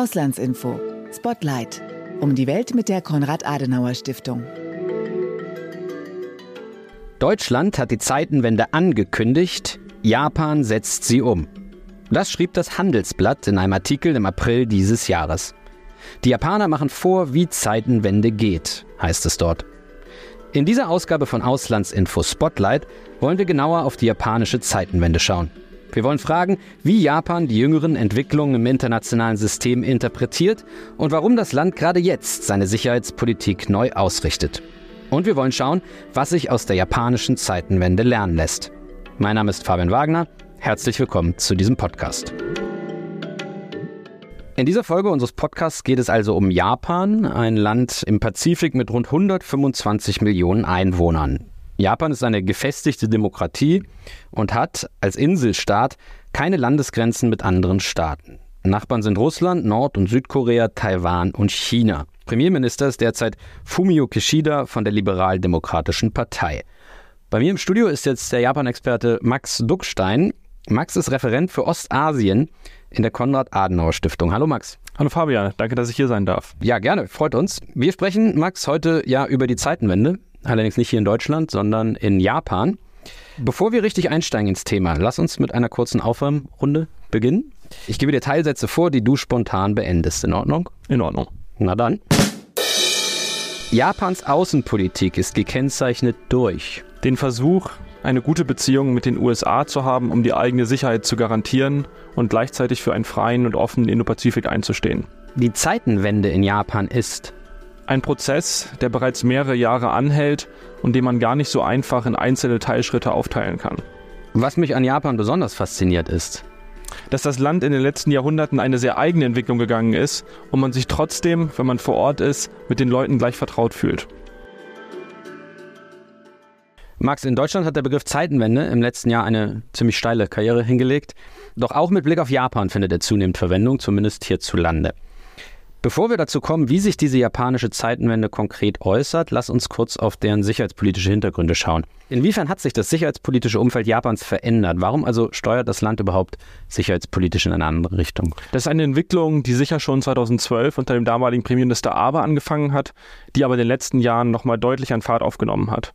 Auslandsinfo. Spotlight. Um die Welt mit der Konrad-Adenauer-Stiftung. Deutschland hat die Zeitenwende angekündigt, Japan setzt sie um. Das schrieb das Handelsblatt in einem Artikel im April dieses Jahres. Die Japaner machen vor, wie Zeitenwende geht, heißt es dort. In dieser Ausgabe von Auslandsinfo Spotlight wollen wir genauer auf die japanische Zeitenwende schauen. Wir wollen fragen, wie Japan die jüngeren Entwicklungen im internationalen System interpretiert und warum das Land gerade jetzt seine Sicherheitspolitik neu ausrichtet. Und wir wollen schauen, was sich aus der japanischen Zeitenwende lernen lässt. Mein Name ist Fabian Wagner. Herzlich willkommen zu diesem Podcast. In dieser Folge unseres Podcasts geht es also um Japan, ein Land im Pazifik mit rund 125 Millionen Einwohnern. Japan ist eine gefestigte Demokratie und hat als Inselstaat keine Landesgrenzen mit anderen Staaten. Nachbarn sind Russland, Nord- und Südkorea, Taiwan und China. Premierminister ist derzeit Fumio Kishida von der Liberal-Demokratischen Partei. Bei mir im Studio ist jetzt der Japan-Experte Max Duckstein. Max ist Referent für Ostasien in der Konrad-Adenauer-Stiftung. Hallo Max. Hallo Fabian, danke, dass ich hier sein darf. Ja, gerne, freut uns. Wir sprechen, Max, heute ja über die Zeitenwende. Allerdings nicht hier in Deutschland, sondern in Japan. Bevor wir richtig einsteigen ins Thema, lass uns mit einer kurzen Aufwärmrunde beginnen. Ich gebe dir Teilsätze vor, die du spontan beendest. In Ordnung? In Ordnung. Na dann. Japans Außenpolitik ist gekennzeichnet durch den Versuch, eine gute Beziehung mit den USA zu haben, um die eigene Sicherheit zu garantieren und gleichzeitig für einen freien und offenen Indo-Pazifik einzustehen. Die Zeitenwende in Japan ist ein Prozess, der bereits mehrere Jahre anhält und den man gar nicht so einfach in einzelne Teilschritte aufteilen kann. Was mich an Japan besonders fasziniert ist, dass das Land in den letzten Jahrhunderten eine sehr eigene Entwicklung gegangen ist und man sich trotzdem, wenn man vor Ort ist, mit den Leuten gleich vertraut fühlt. Max, in Deutschland hat der Begriff Zeitenwende im letzten Jahr eine ziemlich steile Karriere hingelegt. Doch auch mit Blick auf Japan findet er zunehmend Verwendung, zumindest hierzulande. Bevor wir dazu kommen, wie sich diese japanische Zeitenwende konkret äußert, lass uns kurz auf deren sicherheitspolitische Hintergründe schauen. Inwiefern hat sich das sicherheitspolitische Umfeld Japans verändert? Warum also steuert das Land überhaupt sicherheitspolitisch in eine andere Richtung? Das ist eine Entwicklung, die sicher schon 2012 unter dem damaligen Premierminister Abe angefangen hat, die aber in den letzten Jahren nochmal deutlich an Fahrt aufgenommen hat.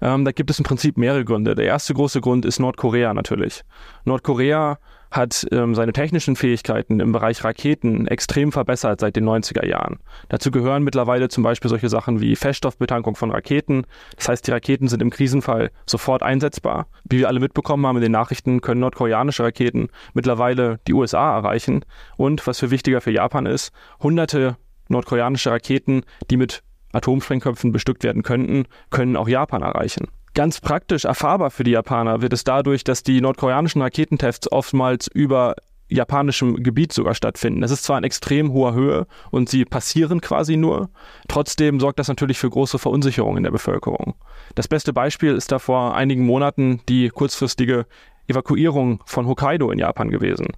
Ähm, da gibt es im Prinzip mehrere Gründe. Der erste große Grund ist Nordkorea natürlich. Nordkorea hat ähm, seine technischen Fähigkeiten im Bereich Raketen extrem verbessert seit den 90er Jahren. Dazu gehören mittlerweile zum Beispiel solche Sachen wie Feststoffbetankung von Raketen. Das heißt, die Raketen sind im Krisenfall sofort einsetzbar. Wie wir alle mitbekommen haben in den Nachrichten, können nordkoreanische Raketen mittlerweile die USA erreichen. Und was für wichtiger für Japan ist, hunderte nordkoreanische Raketen, die mit Atomsprengköpfen bestückt werden könnten, können auch Japan erreichen. Ganz praktisch erfahrbar für die Japaner wird es dadurch, dass die nordkoreanischen Raketentests oftmals über japanischem Gebiet sogar stattfinden. Es ist zwar in extrem hoher Höhe und sie passieren quasi nur, trotzdem sorgt das natürlich für große Verunsicherung in der Bevölkerung. Das beste Beispiel ist da vor einigen Monaten die kurzfristige Evakuierung von Hokkaido in Japan gewesen.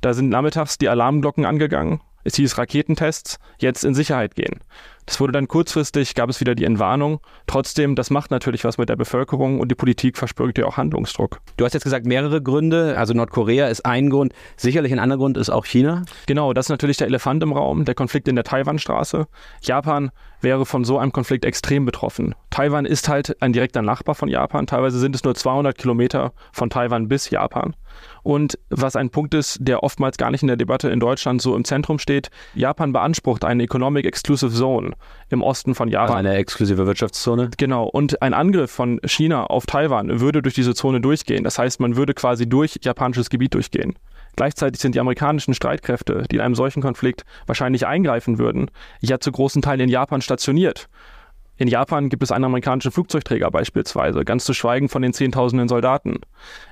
Da sind nachmittags die Alarmglocken angegangen. Es hieß Raketentests, jetzt in Sicherheit gehen. Das wurde dann kurzfristig, gab es wieder die Entwarnung. Trotzdem, das macht natürlich was mit der Bevölkerung und die Politik verspürt ja auch Handlungsdruck. Du hast jetzt gesagt, mehrere Gründe. Also Nordkorea ist ein Grund. Sicherlich ein anderer Grund ist auch China. Genau, das ist natürlich der Elefant im Raum, der Konflikt in der Taiwanstraße. Japan wäre von so einem Konflikt extrem betroffen. Taiwan ist halt ein direkter Nachbar von Japan. Teilweise sind es nur 200 Kilometer von Taiwan bis Japan. Und was ein Punkt ist, der oftmals gar nicht in der Debatte in Deutschland so im Zentrum steht, Japan beansprucht eine Economic Exclusive Zone im Osten von Japan. Also eine exklusive Wirtschaftszone. Genau. Und ein Angriff von China auf Taiwan würde durch diese Zone durchgehen. Das heißt, man würde quasi durch japanisches Gebiet durchgehen. Gleichzeitig sind die amerikanischen Streitkräfte, die in einem solchen Konflikt wahrscheinlich eingreifen würden, ja zu großen Teilen in Japan stationiert. In Japan gibt es einen amerikanischen Flugzeugträger beispielsweise, ganz zu schweigen von den Zehntausenden Soldaten.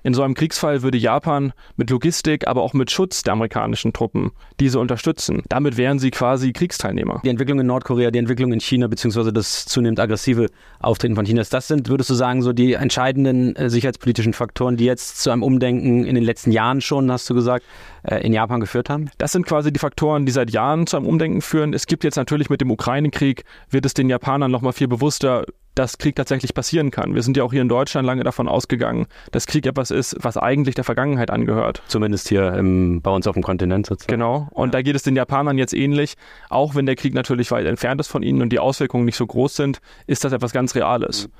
In so einem Kriegsfall würde Japan mit Logistik, aber auch mit Schutz der amerikanischen Truppen diese unterstützen. Damit wären sie quasi Kriegsteilnehmer. Die Entwicklung in Nordkorea, die Entwicklung in China, beziehungsweise das zunehmend aggressive Auftreten von Chinas, das sind, würdest du sagen, so die entscheidenden äh, sicherheitspolitischen Faktoren, die jetzt zu einem Umdenken in den letzten Jahren schon, hast du gesagt, äh, in Japan geführt haben? Das sind quasi die Faktoren, die seit Jahren zu einem Umdenken führen. Es gibt jetzt natürlich mit dem Ukraine-Krieg, wird es den Japanern nochmal viel bewusster, dass Krieg tatsächlich passieren kann. Wir sind ja auch hier in Deutschland lange davon ausgegangen, dass Krieg etwas ist, was eigentlich der Vergangenheit angehört. Zumindest hier im, bei uns auf dem Kontinent sozusagen. Genau. Und ja. da geht es den Japanern jetzt ähnlich. Auch wenn der Krieg natürlich weit entfernt ist von ihnen und die Auswirkungen nicht so groß sind, ist das etwas ganz Reales. Mhm.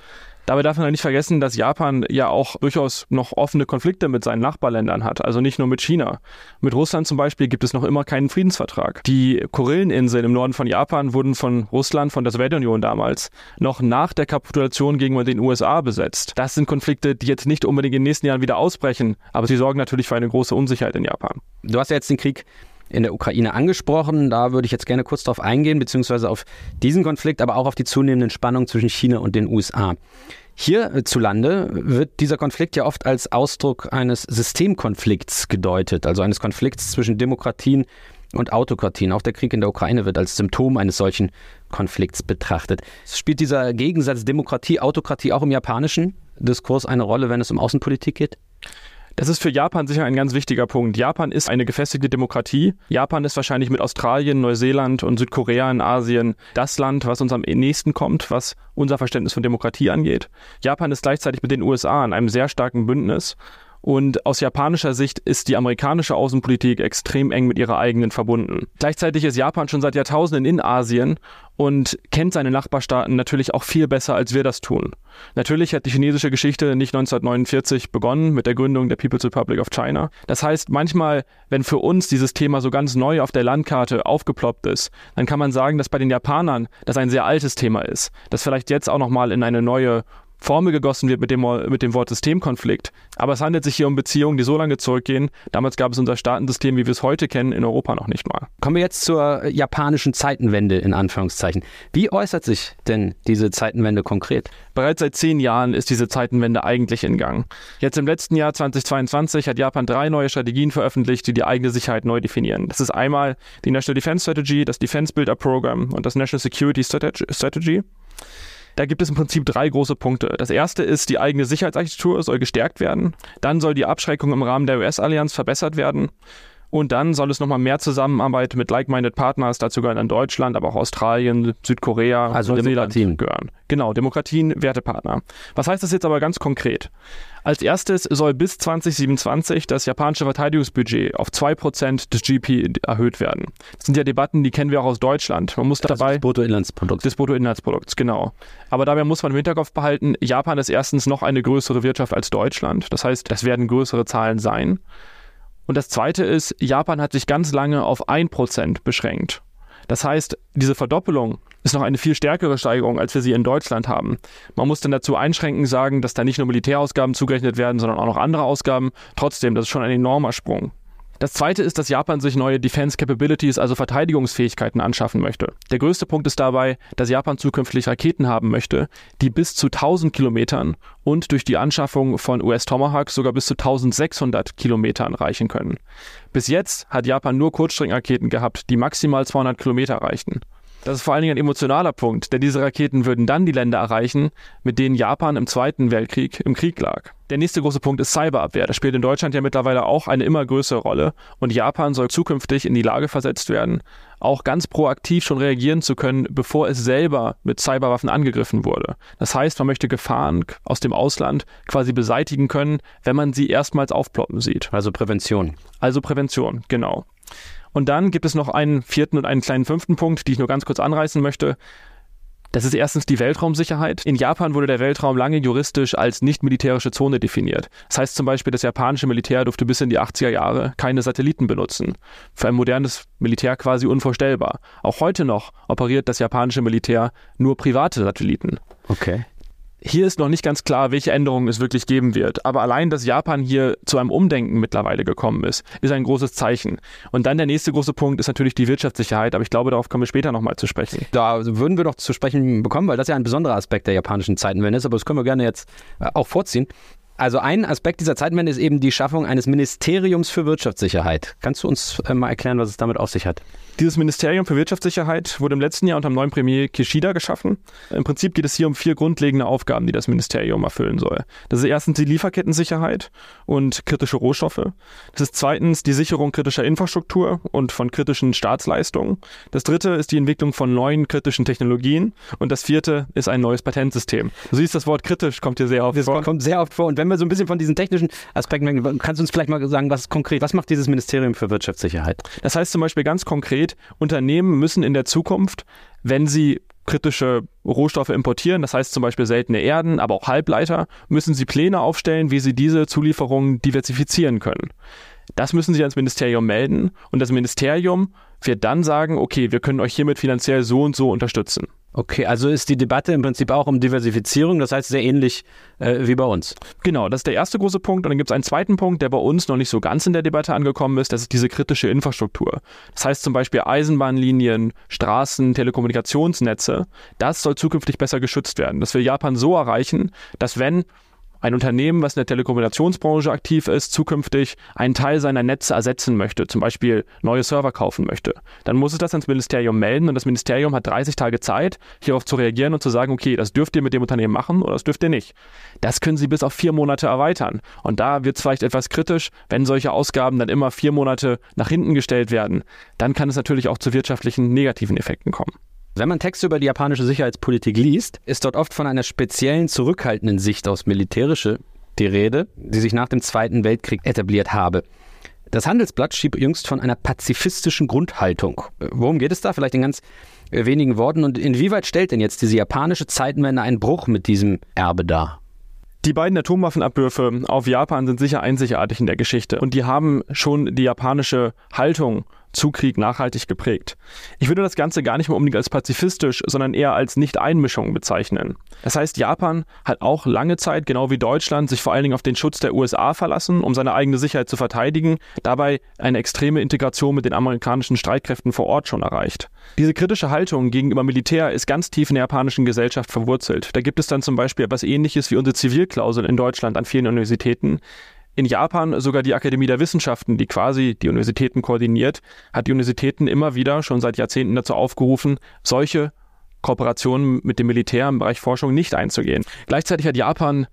Dabei darf man nicht vergessen, dass Japan ja auch durchaus noch offene Konflikte mit seinen Nachbarländern hat, also nicht nur mit China. Mit Russland zum Beispiel gibt es noch immer keinen Friedensvertrag. Die Kurilleninseln im Norden von Japan wurden von Russland, von der Sowjetunion damals, noch nach der Kapitulation gegenüber den USA besetzt. Das sind Konflikte, die jetzt nicht unbedingt in den nächsten Jahren wieder ausbrechen, aber sie sorgen natürlich für eine große Unsicherheit in Japan. Du hast ja jetzt den Krieg in der Ukraine angesprochen. Da würde ich jetzt gerne kurz darauf eingehen, beziehungsweise auf diesen Konflikt, aber auch auf die zunehmenden Spannungen zwischen China und den USA. Hierzulande wird dieser Konflikt ja oft als Ausdruck eines Systemkonflikts gedeutet, also eines Konflikts zwischen Demokratien und Autokratien. Auch der Krieg in der Ukraine wird als Symptom eines solchen Konflikts betrachtet. Spielt dieser Gegensatz Demokratie-Autokratie auch im japanischen Diskurs eine Rolle, wenn es um Außenpolitik geht? Das ist für Japan sicher ein ganz wichtiger Punkt. Japan ist eine gefestigte Demokratie. Japan ist wahrscheinlich mit Australien, Neuseeland und Südkorea in Asien das Land, was uns am nächsten kommt, was unser Verständnis von Demokratie angeht. Japan ist gleichzeitig mit den USA in einem sehr starken Bündnis. Und aus japanischer Sicht ist die amerikanische Außenpolitik extrem eng mit ihrer eigenen verbunden. Gleichzeitig ist Japan schon seit Jahrtausenden in Asien und kennt seine Nachbarstaaten natürlich auch viel besser, als wir das tun. Natürlich hat die chinesische Geschichte nicht 1949 begonnen mit der Gründung der People's Republic of China. Das heißt, manchmal, wenn für uns dieses Thema so ganz neu auf der Landkarte aufgeploppt ist, dann kann man sagen, dass bei den Japanern das ein sehr altes Thema ist, das vielleicht jetzt auch nochmal in eine neue Formel gegossen wird mit dem, mit dem Wort Systemkonflikt. Aber es handelt sich hier um Beziehungen, die so lange zurückgehen. Damals gab es unser Staatensystem, wie wir es heute kennen, in Europa noch nicht mal. Kommen wir jetzt zur japanischen Zeitenwende in Anführungszeichen. Wie äußert sich denn diese Zeitenwende konkret? Bereits seit zehn Jahren ist diese Zeitenwende eigentlich in Gang. Jetzt im letzten Jahr 2022 hat Japan drei neue Strategien veröffentlicht, die die eigene Sicherheit neu definieren. Das ist einmal die National Defense Strategy, das Defense Builder Program und das National Security Strategy. Da gibt es im Prinzip drei große Punkte. Das erste ist, die eigene Sicherheitsarchitektur soll gestärkt werden. Dann soll die Abschreckung im Rahmen der US-Allianz verbessert werden. Und dann soll es nochmal mehr Zusammenarbeit mit like-minded Partners, dazu gehören dann Deutschland, aber auch Australien, Südkorea, also Demokratien gehören. Genau, Demokratien, Wertepartner. Was heißt das jetzt aber ganz konkret? Als erstes soll bis 2027 das japanische Verteidigungsbudget auf 2% des GP erhöht werden. Das sind ja Debatten, die kennen wir auch aus Deutschland. Man muss dabei. Des Bruttoinlandsprodukts. Des Bruttoinlandsprodukts, genau. Aber dabei muss man im Hinterkopf behalten, Japan ist erstens noch eine größere Wirtschaft als Deutschland. Das heißt, es werden größere Zahlen sein. Und das zweite ist, Japan hat sich ganz lange auf 1% beschränkt. Das heißt, diese Verdoppelung ist noch eine viel stärkere Steigerung, als wir sie in Deutschland haben. Man muss dann dazu einschränken sagen, dass da nicht nur Militärausgaben zugerechnet werden, sondern auch noch andere Ausgaben. Trotzdem, das ist schon ein enormer Sprung. Das zweite ist, dass Japan sich neue Defense Capabilities, also Verteidigungsfähigkeiten anschaffen möchte. Der größte Punkt ist dabei, dass Japan zukünftig Raketen haben möchte, die bis zu 1000 Kilometern und durch die Anschaffung von US Tomahawks sogar bis zu 1600 Kilometern reichen können. Bis jetzt hat Japan nur Kurzstreckenraketen gehabt, die maximal 200 Kilometer reichten. Das ist vor allen Dingen ein emotionaler Punkt, denn diese Raketen würden dann die Länder erreichen, mit denen Japan im Zweiten Weltkrieg im Krieg lag. Der nächste große Punkt ist Cyberabwehr. Das spielt in Deutschland ja mittlerweile auch eine immer größere Rolle und Japan soll zukünftig in die Lage versetzt werden, auch ganz proaktiv schon reagieren zu können, bevor es selber mit Cyberwaffen angegriffen wurde. Das heißt, man möchte Gefahren aus dem Ausland quasi beseitigen können, wenn man sie erstmals aufploppen sieht. Also Prävention. Also Prävention, genau. Und dann gibt es noch einen vierten und einen kleinen fünften Punkt, die ich nur ganz kurz anreißen möchte. Das ist erstens die Weltraumsicherheit. In Japan wurde der Weltraum lange juristisch als nicht militärische Zone definiert. Das heißt zum Beispiel, das japanische Militär durfte bis in die 80er Jahre keine Satelliten benutzen. Für ein modernes Militär quasi unvorstellbar. Auch heute noch operiert das japanische Militär nur private Satelliten. Okay. Hier ist noch nicht ganz klar, welche Änderungen es wirklich geben wird. Aber allein, dass Japan hier zu einem Umdenken mittlerweile gekommen ist, ist ein großes Zeichen. Und dann der nächste große Punkt ist natürlich die Wirtschaftssicherheit. Aber ich glaube, darauf kommen wir später nochmal zu sprechen. Da würden wir doch zu sprechen bekommen, weil das ja ein besonderer Aspekt der japanischen Zeitenwende ist. Aber das können wir gerne jetzt äh, auch vorziehen. Also ein Aspekt dieser Zeitenwende ist eben die Schaffung eines Ministeriums für Wirtschaftssicherheit. Kannst du uns äh, mal erklären, was es damit auf sich hat? Dieses Ministerium für Wirtschaftssicherheit wurde im letzten Jahr unter dem neuen Premier Kishida geschaffen. Im Prinzip geht es hier um vier grundlegende Aufgaben, die das Ministerium erfüllen soll. Das ist erstens die Lieferkettensicherheit und kritische Rohstoffe. Das ist zweitens die Sicherung kritischer Infrastruktur und von kritischen Staatsleistungen. Das dritte ist die Entwicklung von neuen kritischen Technologien. Und das vierte ist ein neues Patentsystem. Du siehst, das Wort kritisch kommt hier sehr oft das vor. Das kommt sehr oft vor. Und wenn wir so ein bisschen von diesen technischen Aspekten, kannst du uns vielleicht mal sagen, was konkret, was macht dieses Ministerium für Wirtschaftssicherheit? Das heißt zum Beispiel ganz konkret, Unternehmen müssen in der Zukunft, wenn sie kritische Rohstoffe importieren, das heißt zum Beispiel seltene Erden, aber auch Halbleiter, müssen sie Pläne aufstellen, wie sie diese Zulieferungen diversifizieren können. Das müssen sie ans Ministerium melden und das Ministerium wird dann sagen, okay, wir können euch hiermit finanziell so und so unterstützen. Okay, also ist die Debatte im Prinzip auch um Diversifizierung, das heißt sehr ähnlich äh, wie bei uns. Genau, das ist der erste große Punkt. Und dann gibt es einen zweiten Punkt, der bei uns noch nicht so ganz in der Debatte angekommen ist, das ist diese kritische Infrastruktur. Das heißt zum Beispiel Eisenbahnlinien, Straßen, Telekommunikationsnetze. Das soll zukünftig besser geschützt werden. Das will Japan so erreichen, dass wenn ein Unternehmen, was in der Telekommunikationsbranche aktiv ist, zukünftig einen Teil seiner Netze ersetzen möchte, zum Beispiel neue Server kaufen möchte, dann muss es das ans Ministerium melden und das Ministerium hat 30 Tage Zeit, hierauf zu reagieren und zu sagen, okay, das dürft ihr mit dem Unternehmen machen oder das dürft ihr nicht. Das können sie bis auf vier Monate erweitern. Und da wird es vielleicht etwas kritisch, wenn solche Ausgaben dann immer vier Monate nach hinten gestellt werden. Dann kann es natürlich auch zu wirtschaftlichen negativen Effekten kommen. Wenn man Texte über die japanische Sicherheitspolitik liest, ist dort oft von einer speziellen zurückhaltenden Sicht aus militärische die Rede, die sich nach dem Zweiten Weltkrieg etabliert habe. Das Handelsblatt schrieb jüngst von einer pazifistischen Grundhaltung. Worum geht es da? Vielleicht in ganz wenigen Worten. Und inwieweit stellt denn jetzt diese japanische Zeitenwende einen Bruch mit diesem Erbe dar? Die beiden Atomwaffenabwürfe auf Japan sind sicher einzigartig in der Geschichte und die haben schon die japanische Haltung zu Krieg nachhaltig geprägt. Ich würde das Ganze gar nicht mehr unbedingt als pazifistisch, sondern eher als Nicht-Einmischung bezeichnen. Das heißt, Japan hat auch lange Zeit, genau wie Deutschland, sich vor allen Dingen auf den Schutz der USA verlassen, um seine eigene Sicherheit zu verteidigen, dabei eine extreme Integration mit den amerikanischen Streitkräften vor Ort schon erreicht. Diese kritische Haltung gegenüber Militär ist ganz tief in der japanischen Gesellschaft verwurzelt. Da gibt es dann zum Beispiel etwas ähnliches wie unsere Zivilklausel in Deutschland an vielen Universitäten, in Japan sogar die Akademie der Wissenschaften, die quasi die Universitäten koordiniert, hat die Universitäten immer wieder schon seit Jahrzehnten dazu aufgerufen, solche Kooperationen mit dem Militär im Bereich Forschung nicht einzugehen. Gleichzeitig hat Japan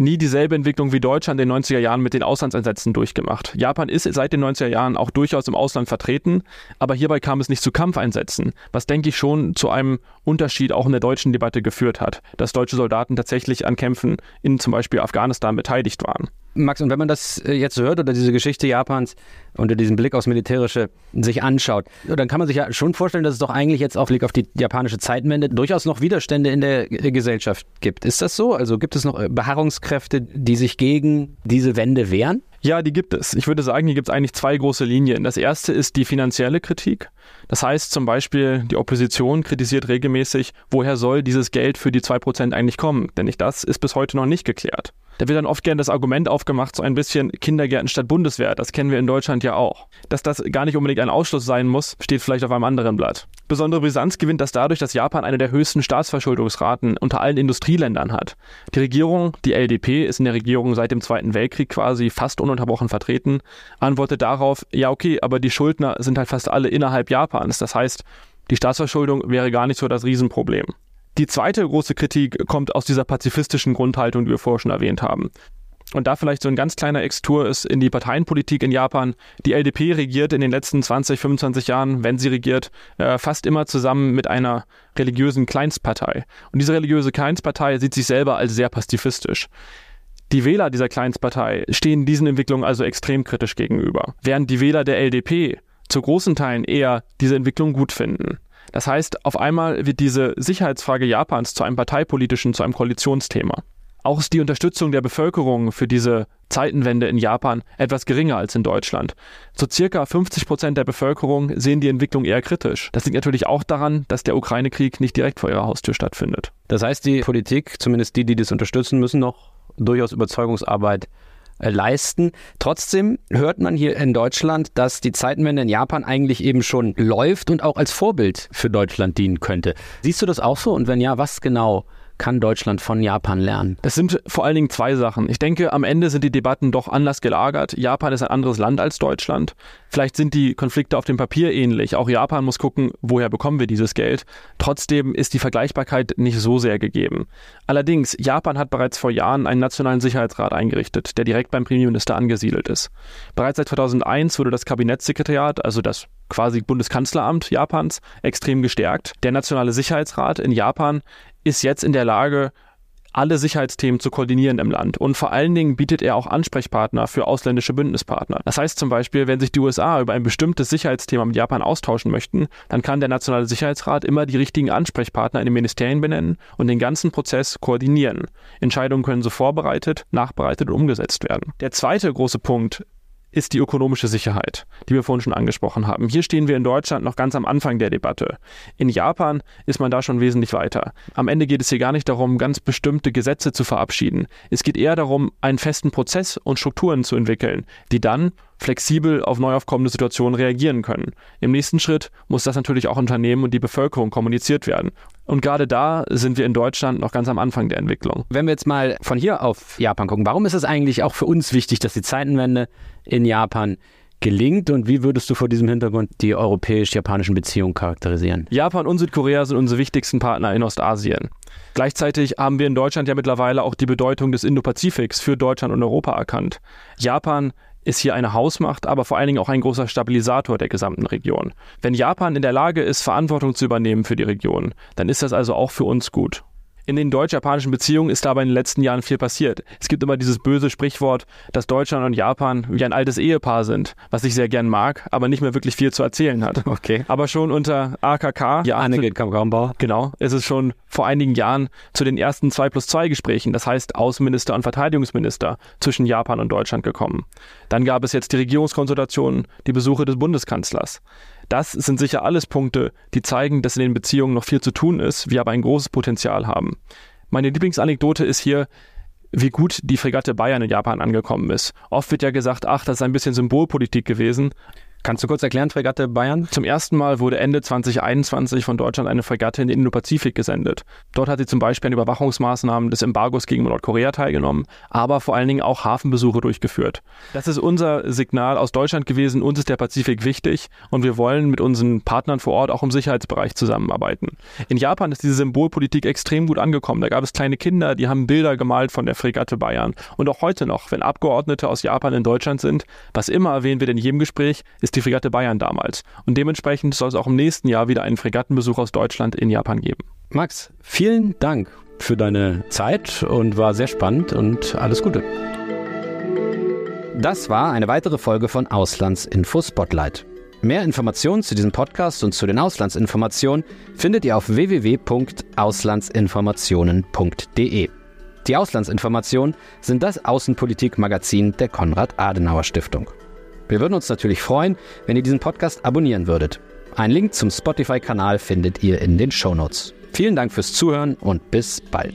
nie dieselbe Entwicklung wie Deutschland in den 90er Jahren mit den Auslandseinsätzen durchgemacht. Japan ist seit den 90er Jahren auch durchaus im Ausland vertreten, aber hierbei kam es nicht zu Kampfeinsätzen, was denke ich schon zu einem Unterschied auch in der deutschen Debatte geführt hat, dass deutsche Soldaten tatsächlich an Kämpfen in zum Beispiel Afghanistan beteiligt waren. Max, und wenn man das äh, jetzt hört oder diese Geschichte Japans unter diesem Blick aufs Militärische sich anschaut, dann kann man sich ja schon vorstellen, dass es doch eigentlich jetzt auf Blick auf die japanische Zeitenwende durchaus noch Widerstände in der Gesellschaft gibt. Ist das so? Also gibt es noch äh, Beharrungskräfte, die sich gegen diese Wende wehren? Ja, die gibt es. Ich würde sagen, hier gibt es eigentlich zwei große Linien. Das erste ist die finanzielle Kritik. Das heißt zum Beispiel, die Opposition kritisiert regelmäßig, woher soll dieses Geld für die 2% eigentlich kommen? Denn nicht das ist bis heute noch nicht geklärt. Da wird dann oft gerne das Argument aufgemacht, so ein bisschen Kindergärten statt Bundeswehr. Das kennen wir in Deutschland ja auch. Dass das gar nicht unbedingt ein Ausschluss sein muss, steht vielleicht auf einem anderen Blatt. Besondere Brisanz gewinnt das dadurch, dass Japan eine der höchsten Staatsverschuldungsraten unter allen Industrieländern hat. Die Regierung, die LDP, ist in der Regierung seit dem Zweiten Weltkrieg quasi fast ununterbrochen vertreten, antwortet darauf, ja okay, aber die Schuldner sind halt fast alle innerhalb Japans. Das heißt, die Staatsverschuldung wäre gar nicht so das Riesenproblem. Die zweite große Kritik kommt aus dieser pazifistischen Grundhaltung, die wir vorher schon erwähnt haben. Und da vielleicht so ein ganz kleiner Extur ist in die Parteienpolitik in Japan. Die LDP regiert in den letzten 20, 25 Jahren, wenn sie regiert, äh, fast immer zusammen mit einer religiösen Kleinstpartei. Und diese religiöse Kleinstpartei sieht sich selber als sehr pazifistisch. Die Wähler dieser Kleinstpartei stehen diesen Entwicklungen also extrem kritisch gegenüber, während die Wähler der LDP zu großen Teilen eher diese Entwicklung gut finden. Das heißt, auf einmal wird diese Sicherheitsfrage Japans zu einem parteipolitischen, zu einem Koalitionsthema. Auch ist die Unterstützung der Bevölkerung für diese Zeitenwende in Japan etwas geringer als in Deutschland. So circa 50 Prozent der Bevölkerung sehen die Entwicklung eher kritisch. Das liegt natürlich auch daran, dass der Ukraine-Krieg nicht direkt vor ihrer Haustür stattfindet. Das heißt, die Politik, zumindest die, die das unterstützen, müssen noch durchaus Überzeugungsarbeit äh, leisten. Trotzdem hört man hier in Deutschland, dass die Zeitenwende in Japan eigentlich eben schon läuft und auch als Vorbild für Deutschland dienen könnte. Siehst du das auch so? Und wenn ja, was genau kann Deutschland von Japan lernen? Das sind vor allen Dingen zwei Sachen. Ich denke, am Ende sind die Debatten doch anders gelagert. Japan ist ein anderes Land als Deutschland. Vielleicht sind die Konflikte auf dem Papier ähnlich. Auch Japan muss gucken, woher bekommen wir dieses Geld. Trotzdem ist die Vergleichbarkeit nicht so sehr gegeben. Allerdings, Japan hat bereits vor Jahren einen nationalen Sicherheitsrat eingerichtet, der direkt beim Premierminister angesiedelt ist. Bereits seit 2001 wurde das Kabinettssekretariat, also das quasi Bundeskanzleramt Japans, extrem gestärkt. Der Nationale Sicherheitsrat in Japan ist jetzt in der Lage, alle Sicherheitsthemen zu koordinieren im Land. Und vor allen Dingen bietet er auch Ansprechpartner für ausländische Bündnispartner. Das heißt zum Beispiel, wenn sich die USA über ein bestimmtes Sicherheitsthema mit Japan austauschen möchten, dann kann der Nationale Sicherheitsrat immer die richtigen Ansprechpartner in den Ministerien benennen und den ganzen Prozess koordinieren. Entscheidungen können so vorbereitet, nachbereitet und umgesetzt werden. Der zweite große Punkt ist die ökonomische Sicherheit, die wir vorhin schon angesprochen haben. Hier stehen wir in Deutschland noch ganz am Anfang der Debatte. In Japan ist man da schon wesentlich weiter. Am Ende geht es hier gar nicht darum, ganz bestimmte Gesetze zu verabschieden. Es geht eher darum, einen festen Prozess und Strukturen zu entwickeln, die dann flexibel auf neu aufkommende Situationen reagieren können. Im nächsten Schritt muss das natürlich auch Unternehmen und die Bevölkerung kommuniziert werden. Und gerade da sind wir in Deutschland noch ganz am Anfang der Entwicklung. Wenn wir jetzt mal von hier auf Japan gucken, warum ist es eigentlich auch für uns wichtig, dass die Zeitenwende in Japan gelingt und wie würdest du vor diesem Hintergrund die europäisch-japanischen Beziehungen charakterisieren? Japan und Südkorea sind unsere wichtigsten Partner in Ostasien. Gleichzeitig haben wir in Deutschland ja mittlerweile auch die Bedeutung des Indo-Pazifiks für Deutschland und Europa erkannt. Japan ist hier eine Hausmacht, aber vor allen Dingen auch ein großer Stabilisator der gesamten Region. Wenn Japan in der Lage ist, Verantwortung zu übernehmen für die Region, dann ist das also auch für uns gut. In den deutsch-japanischen Beziehungen ist dabei in den letzten Jahren viel passiert. Es gibt immer dieses böse Sprichwort, dass Deutschland und Japan wie ein altes Ehepaar sind, was ich sehr gern mag, aber nicht mehr wirklich viel zu erzählen hat. Okay. Aber schon unter AKK, ja, Annegret Kramp-Karrenbauer. Genau, ist es schon vor einigen Jahren zu den ersten 2 plus 2 Gesprächen, das heißt Außenminister und Verteidigungsminister zwischen Japan und Deutschland gekommen. Dann gab es jetzt die Regierungskonsultationen, die Besuche des Bundeskanzlers. Das sind sicher alles Punkte, die zeigen, dass in den Beziehungen noch viel zu tun ist, wir aber ein großes Potenzial haben. Meine Lieblingsanekdote ist hier, wie gut die Fregatte Bayern in Japan angekommen ist. Oft wird ja gesagt, ach, das ist ein bisschen Symbolpolitik gewesen. Kannst du kurz erklären, Fregatte Bayern? Zum ersten Mal wurde Ende 2021 von Deutschland eine Fregatte in den Indo-Pazifik gesendet. Dort hat sie zum Beispiel an Überwachungsmaßnahmen des Embargos gegen Nordkorea teilgenommen, aber vor allen Dingen auch Hafenbesuche durchgeführt. Das ist unser Signal aus Deutschland gewesen, uns ist der Pazifik wichtig und wir wollen mit unseren Partnern vor Ort auch im Sicherheitsbereich zusammenarbeiten. In Japan ist diese Symbolpolitik extrem gut angekommen. Da gab es kleine Kinder, die haben Bilder gemalt von der Fregatte Bayern. Und auch heute noch, wenn Abgeordnete aus Japan in Deutschland sind, was immer erwähnen wir in jedem Gespräch, ist ist die Fregatte Bayern damals. Und dementsprechend soll es auch im nächsten Jahr wieder einen Fregattenbesuch aus Deutschland in Japan geben. Max, vielen Dank für deine Zeit und war sehr spannend und alles Gute. Das war eine weitere Folge von Auslandsinfo Spotlight. Mehr Informationen zu diesem Podcast und zu den Auslandsinformationen findet ihr auf www.auslandsinformationen.de. Die Auslandsinformationen sind das Außenpolitik-Magazin der Konrad-Adenauer-Stiftung. Wir würden uns natürlich freuen, wenn ihr diesen Podcast abonnieren würdet. Ein Link zum Spotify-Kanal findet ihr in den Show Notes. Vielen Dank fürs Zuhören und bis bald.